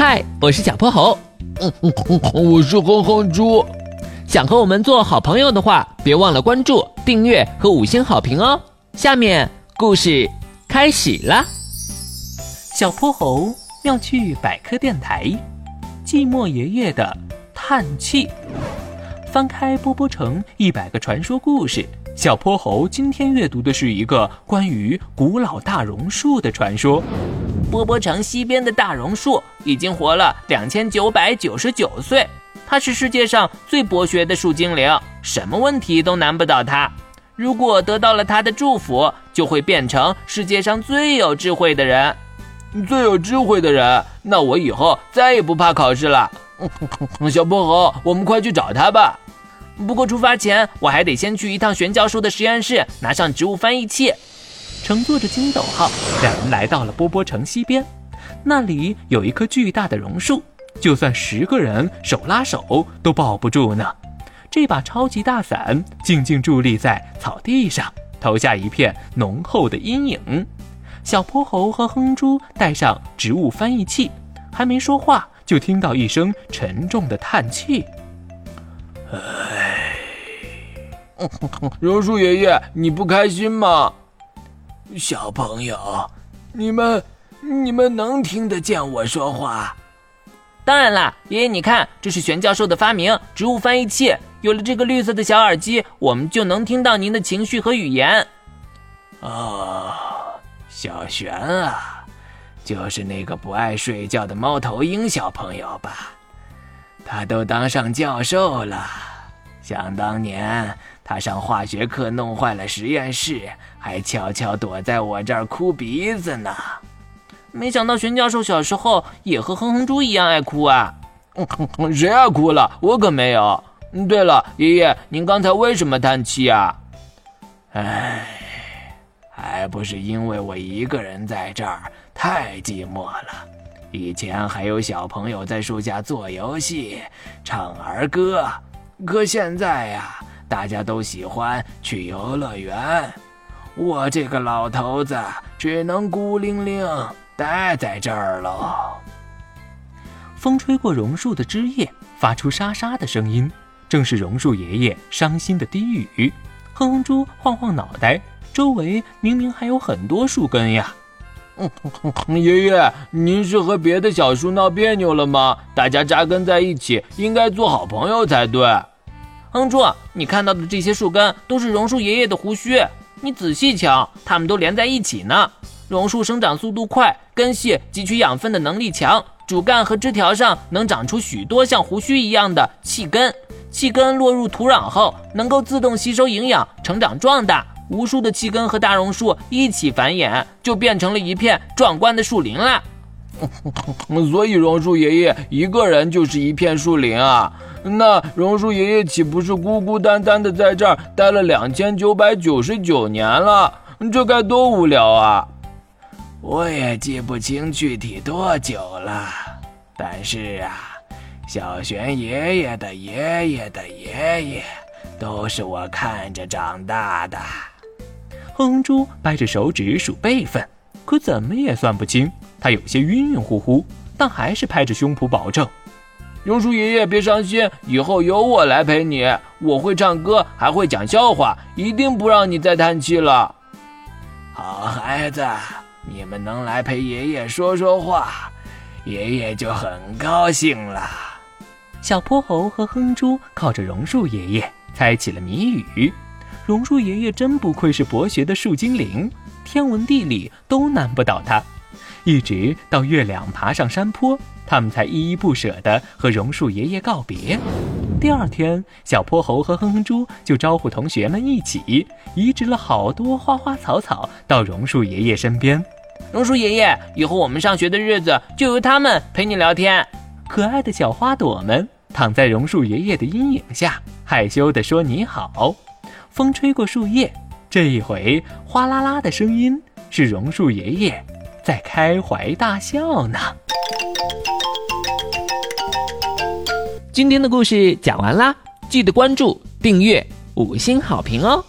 嗨，我是小泼猴。嗯嗯嗯，我是哼哼猪。想和我们做好朋友的话，别忘了关注、订阅和五星好评哦。下面故事开始啦。小泼猴要去百科电台，寂寞爷爷的叹气。翻开波波城一百个传说故事，小泼猴今天阅读的是一个关于古老大榕树的传说。波波城西边的大榕树已经活了两千九百九十九岁，它是世界上最博学的树精灵，什么问题都难不倒它。如果得到了它的祝福，就会变成世界上最有智慧的人。最有智慧的人，那我以后再也不怕考试了。小泼猴，我们快去找他吧。不过出发前，我还得先去一趟玄教授的实验室，拿上植物翻译器。乘坐着筋斗号，两人来到了波波城西边。那里有一棵巨大的榕树，就算十个人手拉手都抱不住呢。这把超级大伞静静伫立在草地上，投下一片浓厚的阴影。小泼猴和哼猪带上植物翻译器，还没说话。就听到一声沉重的叹气。唉，榕树爷爷，你不开心吗？小朋友，你们你们能听得见我说话？当然啦，爷爷，你看，这是玄教授的发明——植物翻译器。有了这个绿色的小耳机，我们就能听到您的情绪和语言。哦，小玄啊。就是那个不爱睡觉的猫头鹰小朋友吧，他都当上教授了。想当年，他上化学课弄坏了实验室，还悄悄躲在我这儿哭鼻子呢。没想到玄教授小时候也和哼哼猪一样爱哭啊！谁爱哭了？我可没有。对了，爷爷，您刚才为什么叹气啊？唉，还不是因为我一个人在这儿。太寂寞了，以前还有小朋友在树下做游戏、唱儿歌，可现在呀，大家都喜欢去游乐园，我这个老头子只能孤零零待在这儿喽。风吹过榕树的枝叶，发出沙沙的声音，正是榕树爷爷伤心的低语。哼哼猪晃晃脑袋，周围明明还有很多树根呀。爷爷，您是和别的小树闹别扭了吗？大家扎根在一起，应该做好朋友才对。哼猪，你看到的这些树根都是榕树爷爷的胡须，你仔细瞧，它们都连在一起呢。榕树生长速度快，根系汲取养分的能力强，主干和枝条上能长出许多像胡须一样的气根，气根落入土壤后，能够自动吸收营养，成长壮大。无数的气根和大榕树一起繁衍，就变成了一片壮观的树林啦。所以榕树爷爷一个人就是一片树林啊。那榕树爷爷岂不是孤孤单单的在这儿待了两千九百九十九年了？这该多无聊啊！我也记不清具体多久了，但是啊，小玄爷爷的爷爷的爷爷，都是我看着长大的。哼哼猪掰着手指数辈分，可怎么也算不清。他有些晕晕乎乎，但还是拍着胸脯保证：“榕树爷爷别伤心，以后有我来陪你。我会唱歌，还会讲笑话，一定不让你再叹气了。”好孩子，你们能来陪爷爷说说话，爷爷就很高兴了。小泼猴和哼猪靠着榕树爷爷猜起了谜语。榕树爷爷真不愧是博学的树精灵，天文地理都难不倒他。一直到月亮爬上山坡，他们才依依不舍地和榕树爷爷告别。第二天，小泼猴和哼哼猪就招呼同学们一起移植了好多花花草草到榕树爷爷身边。榕树爷爷，以后我们上学的日子就由他们陪你聊天。可爱的小花朵们躺在榕树爷爷的阴影下，害羞地说：“你好。”风吹过树叶，这一回哗啦啦的声音是榕树爷爷在开怀大笑呢。今天的故事讲完啦，记得关注、订阅、五星好评哦。